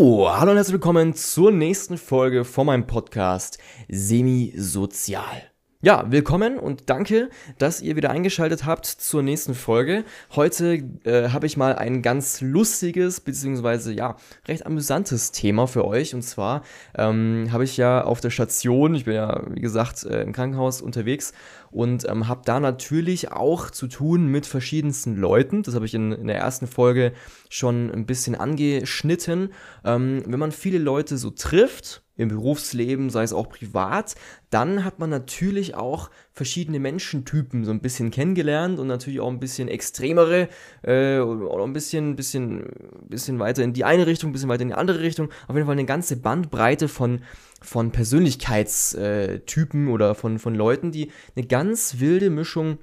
Hallo und herzlich willkommen zur nächsten Folge von meinem Podcast Semi-Sozial. Ja, willkommen und danke, dass ihr wieder eingeschaltet habt zur nächsten Folge. Heute äh, habe ich mal ein ganz lustiges, beziehungsweise ja, recht amüsantes Thema für euch. Und zwar ähm, habe ich ja auf der Station, ich bin ja, wie gesagt, äh, im Krankenhaus unterwegs und ähm, habe da natürlich auch zu tun mit verschiedensten Leuten. Das habe ich in, in, der ersten Folge schon ein bisschen angeschnitten. Ähm, wenn man viele Leute so trifft, im Berufsleben, sei es auch privat, dann hat man natürlich auch verschiedene Menschentypen so ein bisschen kennengelernt und natürlich auch ein bisschen extremere äh, oder ein bisschen, bisschen, bisschen weiter in die eine Richtung, ein bisschen weiter in die andere Richtung. Auf jeden Fall eine ganze Bandbreite von, von Persönlichkeitstypen oder von, von Leuten, die eine ganz wilde Mischung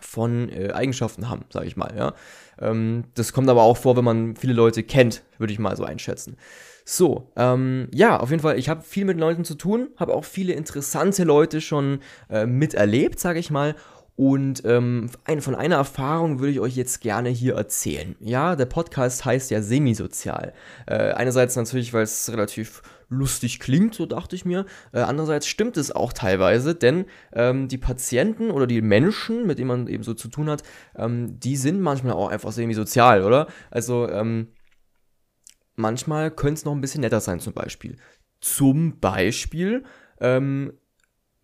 von äh, Eigenschaften haben, sage ich mal. Ja. Ähm, das kommt aber auch vor, wenn man viele Leute kennt, würde ich mal so einschätzen. So, ähm, ja, auf jeden Fall, ich habe viel mit Leuten zu tun, habe auch viele interessante Leute schon äh, miterlebt, sage ich mal. Und ähm, von einer Erfahrung würde ich euch jetzt gerne hier erzählen. Ja, der Podcast heißt ja semisozial. Äh, einerseits natürlich, weil es relativ lustig klingt, so dachte ich mir. Äh, andererseits stimmt es auch teilweise, denn ähm, die Patienten oder die Menschen, mit denen man eben so zu tun hat, ähm, die sind manchmal auch einfach semisozial, oder? Also, ähm, manchmal könnte es noch ein bisschen netter sein, zum Beispiel. Zum Beispiel ähm,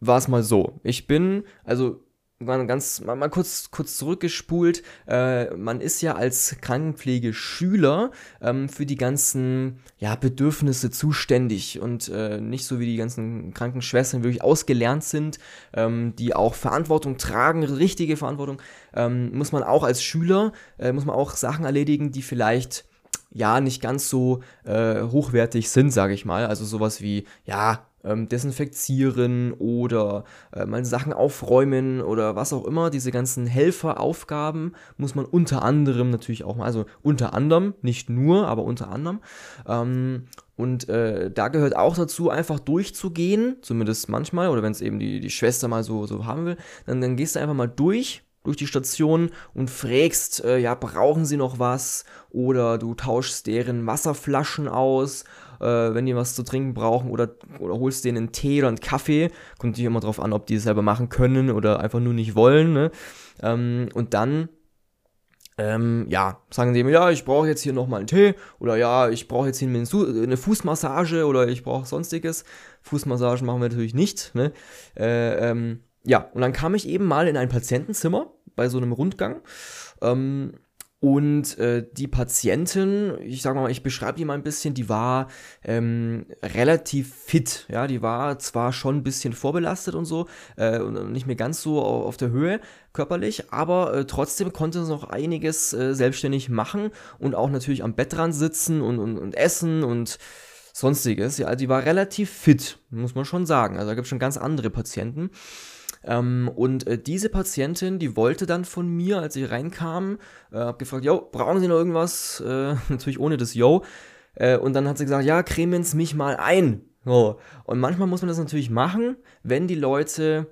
war es mal so. Ich bin, also ganz mal, mal kurz kurz zurückgespult. Äh, man ist ja als Krankenpflegeschüler ähm, für die ganzen ja, Bedürfnisse zuständig und äh, nicht so wie die ganzen Krankenschwestern wirklich ausgelernt sind, ähm, die auch Verantwortung tragen, richtige Verantwortung. Ähm, muss man auch als Schüler äh, muss man auch Sachen erledigen, die vielleicht ja nicht ganz so äh, hochwertig sind, sage ich mal. Also sowas wie, ja, ähm, desinfizieren oder äh, mal Sachen aufräumen oder was auch immer. Diese ganzen Helferaufgaben muss man unter anderem natürlich auch mal, also unter anderem, nicht nur, aber unter anderem. Ähm, und äh, da gehört auch dazu, einfach durchzugehen, zumindest manchmal, oder wenn es eben die, die Schwester mal so, so haben will, dann, dann gehst du einfach mal durch durch die Station und fragst, äh, ja, brauchen sie noch was? Oder du tauschst deren Wasserflaschen aus, äh, wenn die was zu trinken brauchen, oder, oder holst denen einen Tee oder einen Kaffee. Kommt natürlich immer darauf an, ob die es selber machen können oder einfach nur nicht wollen. Ne? Ähm, und dann ähm, ja, sagen sie mir, ja, ich brauche jetzt hier nochmal einen Tee oder ja, ich brauche jetzt hier eine Fußmassage oder ich brauche sonstiges. Fußmassagen machen wir natürlich nicht. Ne? Äh, ähm, ja, und dann kam ich eben mal in ein Patientenzimmer bei so einem Rundgang. Ähm, und äh, die Patientin, ich sag mal, ich beschreibe die mal ein bisschen, die war ähm, relativ fit. Ja, die war zwar schon ein bisschen vorbelastet und so, äh, und nicht mehr ganz so auf der Höhe körperlich, aber äh, trotzdem konnte sie noch einiges äh, selbstständig machen und auch natürlich am Bettrand sitzen und, und, und essen und sonstiges. Ja, also die war relativ fit, muss man schon sagen. Also da gibt es schon ganz andere Patienten. Ähm, und äh, diese Patientin, die wollte dann von mir, als ich reinkam, äh, hab gefragt, yo, brauchen Sie noch irgendwas? Äh, natürlich ohne das Yo. Äh, und dann hat sie gesagt, ja, cremen Sie mich mal ein. So. Und manchmal muss man das natürlich machen, wenn die Leute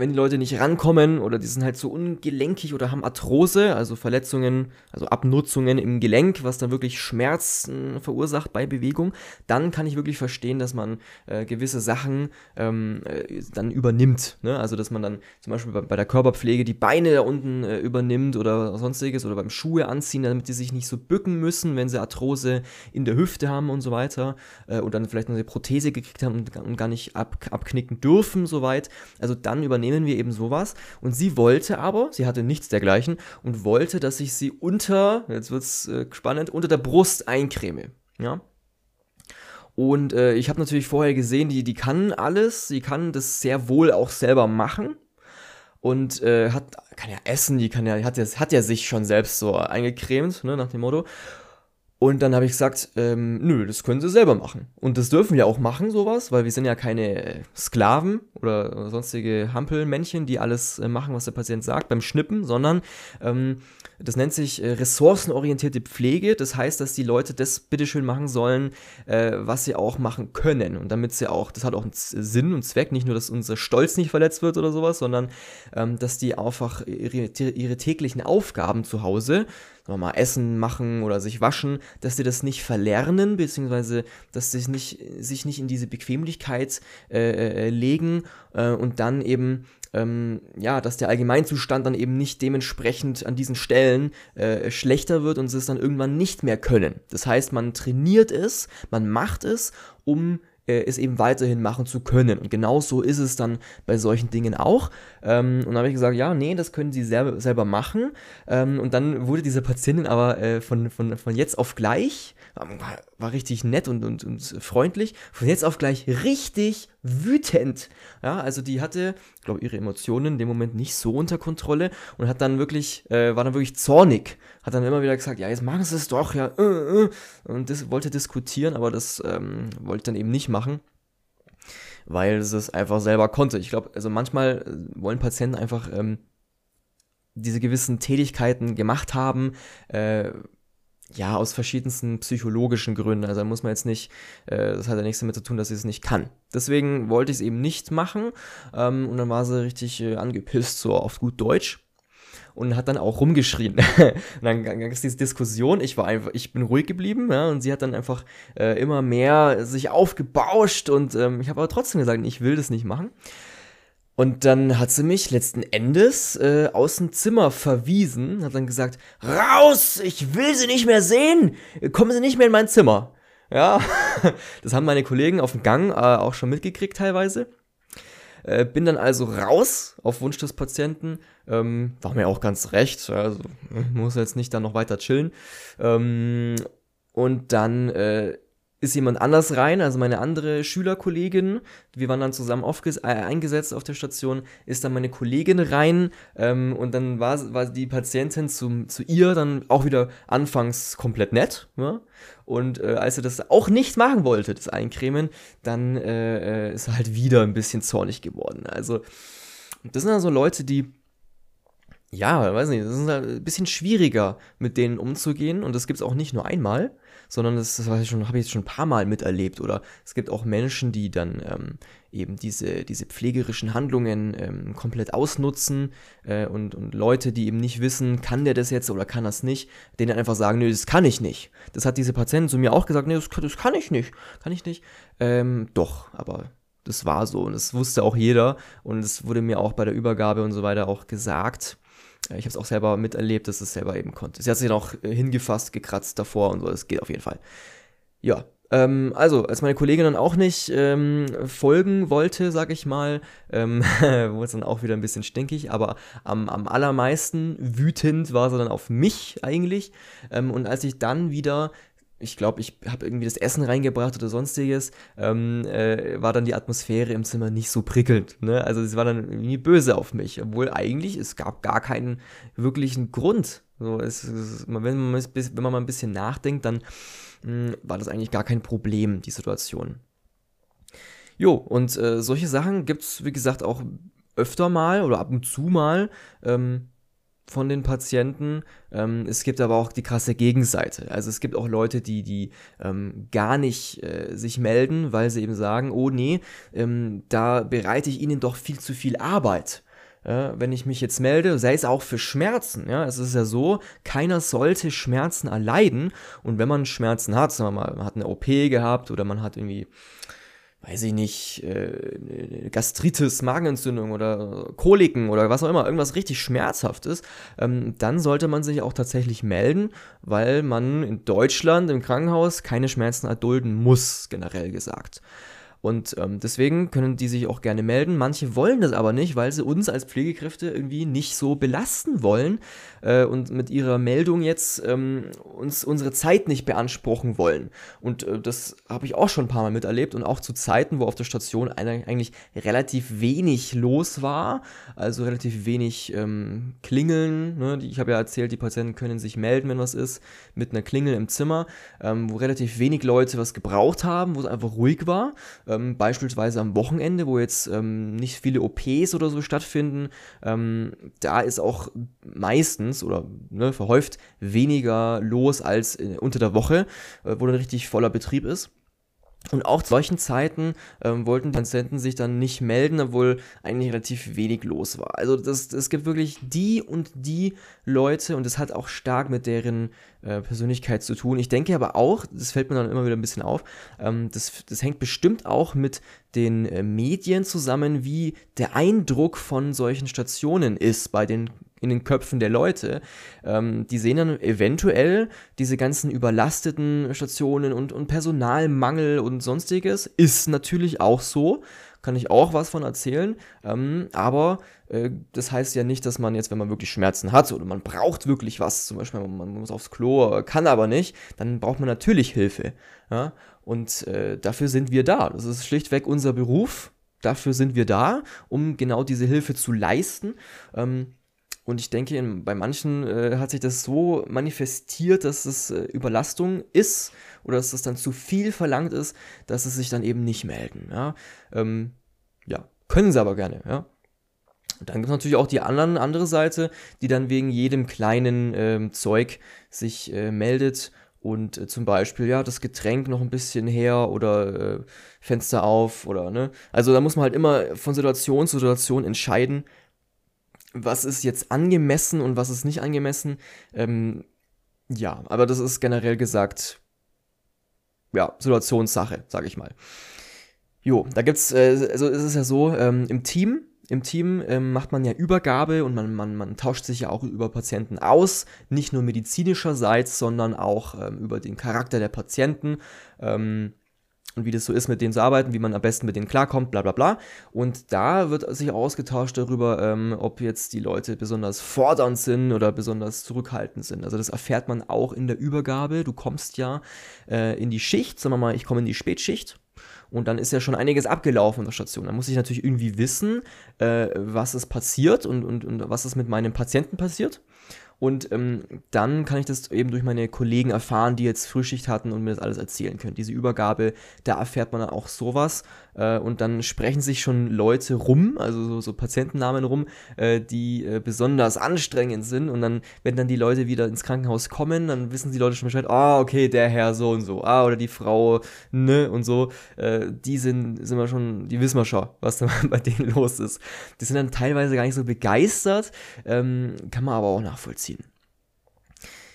wenn die Leute nicht rankommen oder die sind halt so ungelenkig oder haben Arthrose, also Verletzungen, also Abnutzungen im Gelenk, was dann wirklich Schmerzen verursacht bei Bewegung, dann kann ich wirklich verstehen, dass man äh, gewisse Sachen ähm, äh, dann übernimmt. Ne? Also dass man dann zum Beispiel bei, bei der Körperpflege die Beine da unten äh, übernimmt oder sonstiges oder beim Schuhe anziehen, damit die sich nicht so bücken müssen, wenn sie Arthrose in der Hüfte haben und so weiter äh, und dann vielleicht noch eine Prothese gekriegt haben und, und gar nicht ab, abknicken dürfen, soweit. Also dann übernehmen nehmen wir eben sowas. Und sie wollte aber, sie hatte nichts dergleichen und wollte, dass ich sie unter, jetzt wird's äh, spannend, unter der Brust eincreme. Ja. Und äh, ich habe natürlich vorher gesehen, die, die kann alles, sie kann das sehr wohl auch selber machen und äh, hat kann ja essen, die kann ja hat ja hat ja sich schon selbst so eingecremt, ne, nach dem Motto. Und dann habe ich gesagt, ähm, nö, das können sie selber machen. Und das dürfen wir auch machen, sowas, weil wir sind ja keine äh, Sklaven oder sonstige Hampelmännchen, die alles äh, machen, was der Patient sagt beim Schnippen, sondern ähm, das nennt sich äh, ressourcenorientierte Pflege. Das heißt, dass die Leute das bitteschön machen sollen, äh, was sie auch machen können. Und damit sie auch, das hat auch einen Sinn und Zweck, nicht nur, dass unser Stolz nicht verletzt wird oder sowas, sondern ähm, dass die einfach ihre, ihre täglichen Aufgaben zu Hause, mal Essen machen oder sich waschen, dass sie das nicht verlernen, beziehungsweise dass sie nicht, sich nicht in diese Bequemlichkeit äh, äh, legen äh, und dann eben ähm, ja, dass der Allgemeinzustand dann eben nicht dementsprechend an diesen Stellen äh, schlechter wird und sie es dann irgendwann nicht mehr können. Das heißt, man trainiert es, man macht es, um äh, es eben weiterhin machen zu können. Und genau so ist es dann bei solchen Dingen auch. Ähm, und dann habe ich gesagt, ja, nee, das können Sie selber, selber machen. Ähm, und dann wurde diese Patientin aber äh, von, von, von jetzt auf gleich, war, war richtig nett und, und, und freundlich, von jetzt auf gleich richtig wütend. Ja, also die hatte, glaube, ihre Emotionen in dem Moment nicht so unter Kontrolle und hat dann wirklich, äh, war dann wirklich zornig. Hat dann immer wieder gesagt, ja, jetzt machen sie es doch, ja, äh, äh. und das wollte diskutieren, aber das ähm, wollte dann eben nicht machen weil sie es einfach selber konnte. Ich glaube, also manchmal äh, wollen Patienten einfach ähm, diese gewissen Tätigkeiten gemacht haben, äh, ja, aus verschiedensten psychologischen Gründen. Also da muss man jetzt nicht, äh, das hat ja nichts damit zu tun, dass sie es nicht kann. Deswegen wollte ich es eben nicht machen. Ähm, und dann war sie richtig äh, angepisst, so auf gut Deutsch. Und hat dann auch rumgeschrien. und dann gab es diese Diskussion. Ich war einfach, ich bin ruhig geblieben, ja, und sie hat dann einfach äh, immer mehr sich aufgebauscht und ähm, ich habe aber trotzdem gesagt, ich will das nicht machen. Und dann hat sie mich letzten Endes äh, aus dem Zimmer verwiesen, hat dann gesagt, raus, ich will sie nicht mehr sehen, kommen Sie nicht mehr in mein Zimmer. Ja, das haben meine Kollegen auf dem Gang äh, auch schon mitgekriegt teilweise. Äh, bin dann also raus auf Wunsch des Patienten. Ähm, war mir auch ganz recht. Also muss jetzt nicht dann noch weiter chillen. Ähm, und dann äh, ist jemand anders rein, also meine andere Schülerkollegin, wir waren dann zusammen äh, eingesetzt auf der Station, ist dann meine Kollegin rein ähm, und dann war, war die Patientin zum, zu ihr dann auch wieder anfangs komplett nett. Ja? Und äh, als er das auch nicht machen wollte, das Eincremen, dann äh, äh ist er halt wieder ein bisschen zornig geworden. Also das sind dann so Leute, die ja, weiß nicht, das ist halt ein bisschen schwieriger, mit denen umzugehen. Und das gibt es auch nicht nur einmal, sondern das, das habe ich jetzt schon ein paar Mal miterlebt. Oder es gibt auch Menschen, die dann ähm, eben diese, diese pflegerischen Handlungen ähm, komplett ausnutzen äh, und, und Leute, die eben nicht wissen, kann der das jetzt oder kann das nicht, denen einfach sagen, nö, das kann ich nicht. Das hat diese Patientin zu mir auch gesagt, nee, das, das kann ich nicht, kann ich nicht. Ähm, doch, aber das war so und das wusste auch jeder und es wurde mir auch bei der Übergabe und so weiter auch gesagt. Ich habe es auch selber miterlebt, dass es selber eben konnte. Sie hat sich dann auch äh, hingefasst, gekratzt davor und so, das geht auf jeden Fall. Ja, ähm, also, als meine Kollegin dann auch nicht ähm, folgen wollte, sag ich mal, ähm, wurde es dann auch wieder ein bisschen stinkig, aber am, am allermeisten wütend war sie dann auf mich eigentlich. Ähm, und als ich dann wieder ich glaube, ich habe irgendwie das Essen reingebracht oder sonstiges, ähm, äh, war dann die Atmosphäre im Zimmer nicht so prickelnd. Ne? Also sie war dann irgendwie böse auf mich, obwohl eigentlich es gab gar keinen wirklichen Grund. So, es, es, wenn, man, wenn man mal ein bisschen nachdenkt, dann mh, hm, war das eigentlich gar kein Problem, die Situation. Jo, und äh, solche Sachen gibt es, wie gesagt, auch öfter mal oder ab und zu mal. Ähm, von den Patienten. Ähm, es gibt aber auch die krasse Gegenseite. Also es gibt auch Leute, die, die ähm, gar nicht äh, sich melden, weil sie eben sagen, oh nee, ähm, da bereite ich ihnen doch viel zu viel Arbeit. Ja, wenn ich mich jetzt melde, sei es auch für Schmerzen. Ja, es ist ja so, keiner sollte Schmerzen erleiden. Und wenn man Schmerzen hat, sagen wir mal, man hat eine OP gehabt oder man hat irgendwie weiß ich nicht, äh, Gastritis, Magenentzündung oder Koliken oder was auch immer, irgendwas richtig Schmerzhaftes, ähm, dann sollte man sich auch tatsächlich melden, weil man in Deutschland im Krankenhaus keine Schmerzen erdulden muss, generell gesagt. Und ähm, deswegen können die sich auch gerne melden. Manche wollen das aber nicht, weil sie uns als Pflegekräfte irgendwie nicht so belasten wollen äh, und mit ihrer Meldung jetzt ähm, uns unsere Zeit nicht beanspruchen wollen. Und äh, das habe ich auch schon ein paar Mal miterlebt und auch zu Zeiten, wo auf der Station eigentlich relativ wenig los war, also relativ wenig ähm, Klingeln. Ne? Ich habe ja erzählt, die Patienten können sich melden, wenn was ist, mit einer Klingel im Zimmer, ähm, wo relativ wenig Leute was gebraucht haben, wo es einfach ruhig war ähm, beispielsweise am Wochenende, wo jetzt ähm, nicht viele OPs oder so stattfinden, ähm, da ist auch meistens oder ne, verhäuft weniger los als äh, unter der Woche, äh, wo dann richtig voller Betrieb ist. Und auch zu solchen Zeiten ähm, wollten Patienten sich dann nicht melden, obwohl eigentlich relativ wenig los war. Also es gibt wirklich die und die Leute und das hat auch stark mit deren äh, Persönlichkeit zu tun. Ich denke aber auch, das fällt mir dann immer wieder ein bisschen auf, ähm, das, das hängt bestimmt auch mit den äh, Medien zusammen, wie der Eindruck von solchen Stationen ist bei den in den Köpfen der Leute. Ähm, die sehen dann eventuell diese ganzen überlasteten Stationen und, und Personalmangel und sonstiges. Ist natürlich auch so. Kann ich auch was von erzählen. Ähm, aber äh, das heißt ja nicht, dass man jetzt, wenn man wirklich Schmerzen hat oder man braucht wirklich was, zum Beispiel man muss aufs Klo, kann aber nicht, dann braucht man natürlich Hilfe. Ja? Und äh, dafür sind wir da. Das ist schlichtweg unser Beruf. Dafür sind wir da, um genau diese Hilfe zu leisten. Ähm, und ich denke, in, bei manchen äh, hat sich das so manifestiert, dass es äh, Überlastung ist oder dass es dann zu viel verlangt ist, dass sie sich dann eben nicht melden. Ja, ähm, ja. können sie aber gerne. Ja. Und dann gibt es natürlich auch die anderen, andere Seite, die dann wegen jedem kleinen ähm, Zeug sich äh, meldet und äh, zum Beispiel, ja, das Getränk noch ein bisschen her oder äh, Fenster auf oder, ne? Also da muss man halt immer von Situation zu Situation entscheiden, was ist jetzt angemessen und was ist nicht angemessen. Ähm, ja, aber das ist generell gesagt, ja, Situationssache, sag ich mal. Jo, da gibt's, äh, also ist es ja so, ähm, im Team, im Team ähm, macht man ja Übergabe und man, man, man tauscht sich ja auch über Patienten aus, nicht nur medizinischerseits, sondern auch ähm, über den Charakter der Patienten. Ähm, und wie das so ist, mit denen zu arbeiten, wie man am besten mit denen klarkommt, bla bla bla. Und da wird sich ausgetauscht darüber, ähm, ob jetzt die Leute besonders fordernd sind oder besonders zurückhaltend sind. Also das erfährt man auch in der Übergabe. Du kommst ja äh, in die Schicht, sagen wir mal, ich komme in die Spätschicht. Und dann ist ja schon einiges abgelaufen in der Station. Da muss ich natürlich irgendwie wissen, äh, was ist passiert und, und, und was ist mit meinem Patienten passiert. Und ähm, dann kann ich das eben durch meine Kollegen erfahren, die jetzt Frühschicht hatten und mir das alles erzählen können. Diese Übergabe, da erfährt man dann auch sowas. Äh, und dann sprechen sich schon Leute rum, also so, so Patientennamen rum, äh, die äh, besonders anstrengend sind. Und dann, wenn dann die Leute wieder ins Krankenhaus kommen, dann wissen die Leute schon Bescheid, ah, oh, okay, der Herr so und so, ah, oder die Frau, ne, und so. Äh, die sind, sind wir schon, die wissen wir schon, was da bei denen los ist. Die sind dann teilweise gar nicht so begeistert, ähm, kann man aber auch nachvollziehen.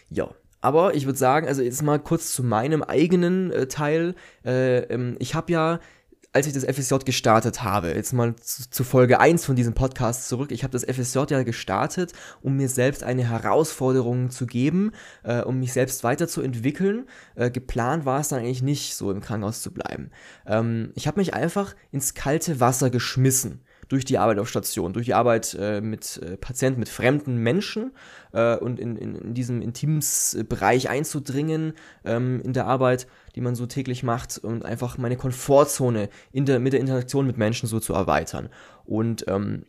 Ja, aber ich würde sagen, also jetzt mal kurz zu meinem eigenen äh, Teil. Äh, ähm, ich habe ja als ich das FSJ gestartet habe, jetzt mal zu, zu Folge 1 von diesem Podcast zurück, ich habe das FSJ ja gestartet, um mir selbst eine Herausforderung zu geben, äh, um mich selbst weiterzuentwickeln. Äh, geplant war es dann eigentlich nicht, so im Krankenhaus zu bleiben. Ähm, ich habe mich einfach ins kalte Wasser geschmissen durch die Arbeit auf Station, durch die Arbeit äh, mit äh, Patienten, mit fremden Menschen äh, und in, in, in diesem Intimsbereich einzudringen ähm, in der Arbeit, die man so täglich macht und einfach meine Komfortzone in der, mit der Interaktion mit Menschen so zu erweitern. Und ähm,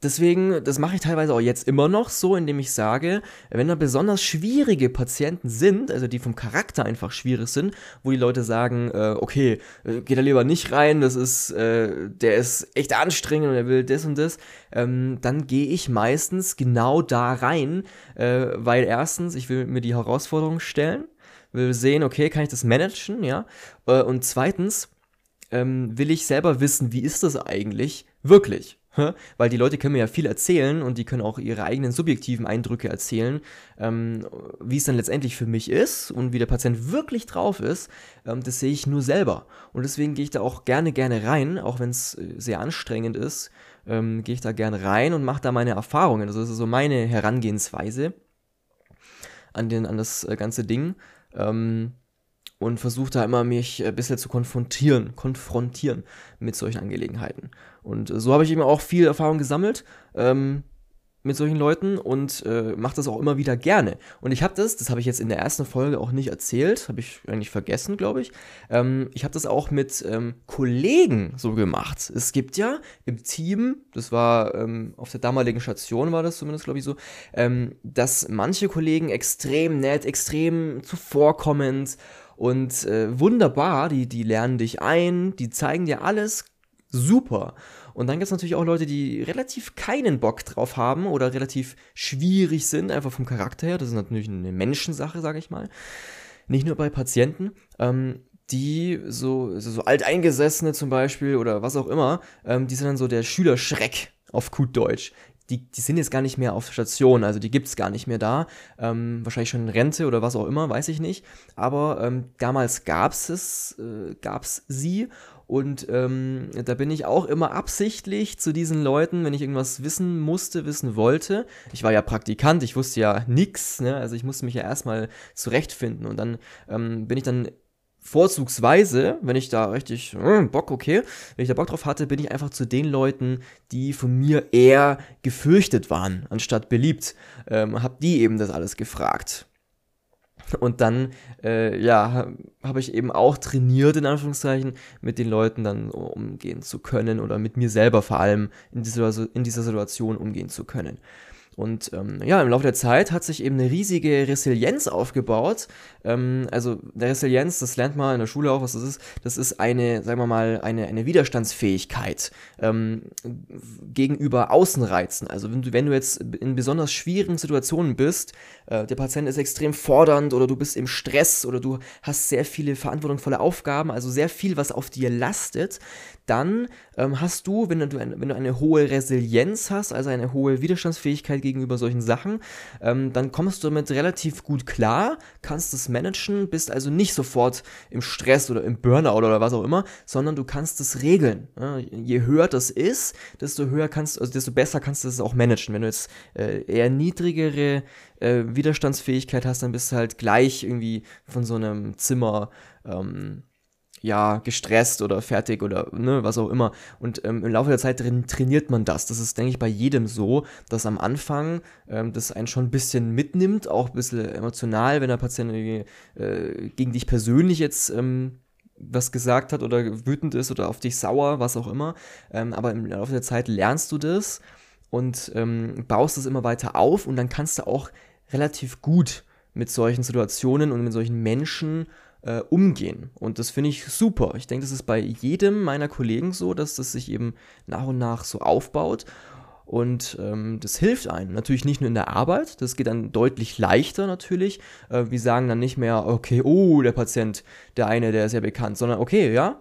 Deswegen, das mache ich teilweise auch jetzt immer noch so, indem ich sage, wenn da besonders schwierige Patienten sind, also die vom Charakter einfach schwierig sind, wo die Leute sagen, äh, okay, äh, geht da lieber nicht rein, das ist, äh, der ist echt anstrengend und er will das und das, ähm, dann gehe ich meistens genau da rein, äh, weil erstens, ich will mir die Herausforderung stellen, will sehen, okay, kann ich das managen, ja, äh, und zweitens ähm, will ich selber wissen, wie ist das eigentlich wirklich weil die Leute können mir ja viel erzählen und die können auch ihre eigenen subjektiven Eindrücke erzählen, ähm, wie es dann letztendlich für mich ist und wie der Patient wirklich drauf ist, ähm, das sehe ich nur selber. Und deswegen gehe ich da auch gerne, gerne rein, auch wenn es äh, sehr anstrengend ist, ähm, gehe ich da gerne rein und mache da meine Erfahrungen. Also das ist so meine Herangehensweise an, den, an das äh, ganze Ding. Ähm, und versuche da immer mich ein bisschen zu konfrontieren, konfrontieren mit solchen Angelegenheiten. Und so habe ich eben auch viel Erfahrung gesammelt ähm, mit solchen Leuten und äh, mache das auch immer wieder gerne. Und ich habe das, das habe ich jetzt in der ersten Folge auch nicht erzählt, habe ich eigentlich vergessen, glaube ich. Ähm, ich habe das auch mit ähm, Kollegen so gemacht. Es gibt ja im Team, das war ähm, auf der damaligen Station, war das zumindest, glaube ich, so, ähm, dass manche Kollegen extrem nett, extrem zuvorkommend und äh, wunderbar, die, die lernen dich ein, die zeigen dir alles super. Und dann gibt es natürlich auch Leute, die relativ keinen Bock drauf haben oder relativ schwierig sind, einfach vom Charakter her. Das ist natürlich eine Menschensache, sage ich mal. Nicht nur bei Patienten. Ähm, die so, so, so Alteingesessene zum Beispiel oder was auch immer, ähm, die sind dann so der Schülerschreck auf gut Deutsch. Die, die sind jetzt gar nicht mehr auf Station, also die gibt es gar nicht mehr da. Ähm, wahrscheinlich schon in Rente oder was auch immer, weiß ich nicht. Aber ähm, damals gab es äh, gab's sie und ähm, da bin ich auch immer absichtlich zu diesen Leuten, wenn ich irgendwas wissen musste, wissen wollte. Ich war ja Praktikant, ich wusste ja nichts, ne? also ich musste mich ja erstmal zurechtfinden. Und dann ähm, bin ich dann vorzugsweise, wenn ich da richtig äh, Bock, okay, wenn ich da Bock drauf hatte, bin ich einfach zu den Leuten, die von mir eher gefürchtet waren, anstatt beliebt. Ähm, hab die eben das alles gefragt. Und dann, äh, ja, habe ich eben auch trainiert, in Anführungszeichen, mit den Leuten dann umgehen zu können oder mit mir selber vor allem in dieser, in dieser Situation umgehen zu können. Und ähm, ja, im Laufe der Zeit hat sich eben eine riesige Resilienz aufgebaut. Ähm, also der Resilienz, das lernt man in der Schule auch, was das ist. Das ist eine, sagen wir mal, eine, eine Widerstandsfähigkeit ähm, gegenüber Außenreizen. Also wenn du, wenn du jetzt in besonders schwierigen Situationen bist, äh, der Patient ist extrem fordernd oder du bist im Stress oder du hast sehr viele verantwortungsvolle Aufgaben, also sehr viel, was auf dir lastet, dann ähm, hast du, wenn du, wenn du eine hohe Resilienz hast, also eine hohe Widerstandsfähigkeit gegenüber solchen Sachen, ähm, dann kommst du damit relativ gut klar, kannst es managen, bist also nicht sofort im Stress oder im Burnout oder was auch immer, sondern du kannst es regeln. Ja? Je höher das ist, desto höher kannst, also desto besser kannst du es auch managen. Wenn du jetzt äh, eher niedrigere äh, Widerstandsfähigkeit hast, dann bist du halt gleich irgendwie von so einem Zimmer ähm, ja, gestresst oder fertig oder ne, was auch immer. Und ähm, im Laufe der Zeit trainiert man das. Das ist, denke ich, bei jedem so, dass am Anfang ähm, das einen schon ein bisschen mitnimmt, auch ein bisschen emotional, wenn der Patient äh, gegen dich persönlich jetzt ähm, was gesagt hat oder wütend ist oder auf dich sauer, was auch immer. Ähm, aber im Laufe der Zeit lernst du das und ähm, baust es immer weiter auf und dann kannst du auch relativ gut mit solchen Situationen und mit solchen Menschen äh, umgehen. Und das finde ich super. Ich denke, das ist bei jedem meiner Kollegen so, dass das sich eben nach und nach so aufbaut. Und ähm, das hilft einem. Natürlich nicht nur in der Arbeit, das geht dann deutlich leichter natürlich. Äh, wir sagen dann nicht mehr, okay, oh, der Patient, der eine, der ist ja bekannt, sondern okay, ja,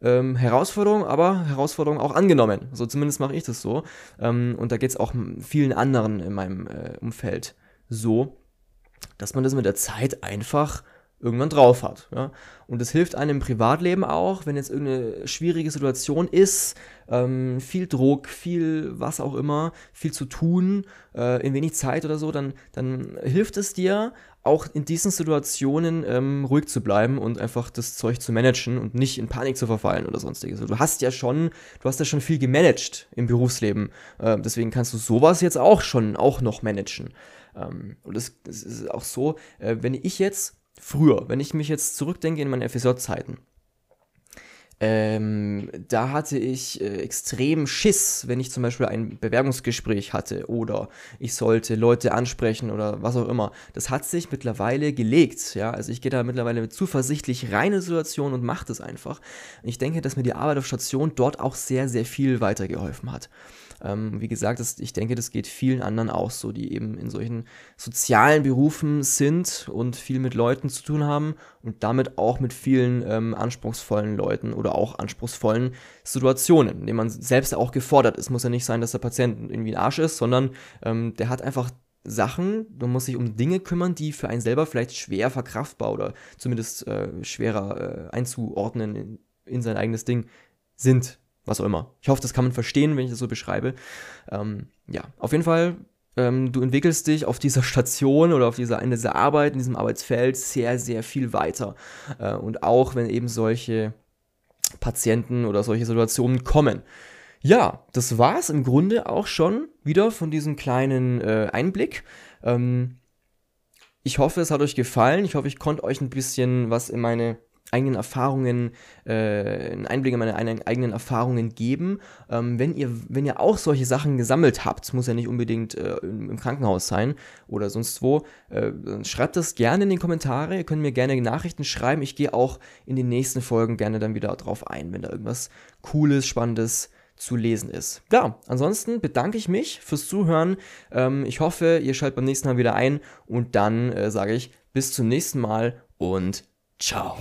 ähm, Herausforderung, aber Herausforderung auch angenommen. So zumindest mache ich das so. Ähm, und da geht es auch vielen anderen in meinem äh, Umfeld so, dass man das mit der Zeit einfach irgendwann drauf hat. Ja? Und es hilft einem im Privatleben auch, wenn jetzt irgendeine schwierige Situation ist, ähm, viel Druck, viel was auch immer, viel zu tun, äh, in wenig Zeit oder so, dann, dann hilft es dir auch in diesen Situationen ähm, ruhig zu bleiben und einfach das Zeug zu managen und nicht in Panik zu verfallen oder sonstiges. Also du hast ja schon, du hast ja schon viel gemanagt im Berufsleben. Äh, deswegen kannst du sowas jetzt auch schon auch noch managen. Ähm, und das, das, ist auch so, äh, wenn ich jetzt früher, wenn ich mich jetzt zurückdenke in meine FSJ-Zeiten, ähm, da hatte ich äh, extrem Schiss, wenn ich zum Beispiel ein Bewerbungsgespräch hatte oder ich sollte Leute ansprechen oder was auch immer. Das hat sich mittlerweile gelegt, ja. Also ich gehe da mittlerweile mit zuversichtlich rein in Situationen und mache das einfach. Ich denke, dass mir die Arbeit auf Station dort auch sehr, sehr viel weitergeholfen hat. Ähm, wie gesagt, das, ich denke, das geht vielen anderen auch so, die eben in solchen sozialen Berufen sind und viel mit Leuten zu tun haben und damit auch mit vielen ähm, anspruchsvollen Leuten oder auch anspruchsvollen Situationen, in denen man selbst auch gefordert ist. Muss ja nicht sein, dass der Patient irgendwie ein Arsch ist, sondern ähm, der hat einfach Sachen, man muss sich um Dinge kümmern, die für einen selber vielleicht schwer verkraftbar oder zumindest äh, schwerer äh, einzuordnen in, in sein eigenes Ding sind was auch immer. Ich hoffe, das kann man verstehen, wenn ich das so beschreibe. Ähm, ja, auf jeden Fall, ähm, du entwickelst dich auf dieser Station oder auf dieser, in dieser Arbeit, in diesem Arbeitsfeld sehr, sehr viel weiter. Äh, und auch wenn eben solche Patienten oder solche Situationen kommen. Ja, das war es im Grunde auch schon wieder von diesem kleinen äh, Einblick. Ähm, ich hoffe, es hat euch gefallen. Ich hoffe, ich konnte euch ein bisschen was in meine eigenen Erfahrungen, äh, einen Einblick in meine eigenen Erfahrungen geben. Ähm, wenn, ihr, wenn ihr auch solche Sachen gesammelt habt, muss ja nicht unbedingt äh, im, Krankenhaus sein oder sonst wo, äh, schreibt das gerne in die Kommentare. Ihr könnt mir gerne Nachrichten schreiben. Ich gehe auch in den nächsten Folgen gerne dann wieder drauf ein, wenn da irgendwas Cooles, Spannendes zu lesen ist. Ja, ansonsten bedanke ich mich fürs Zuhören. Ähm, ich hoffe, ihr schaltet beim nächsten Mal wieder ein und dann äh, sage ich bis zum nächsten Mal und Tchau.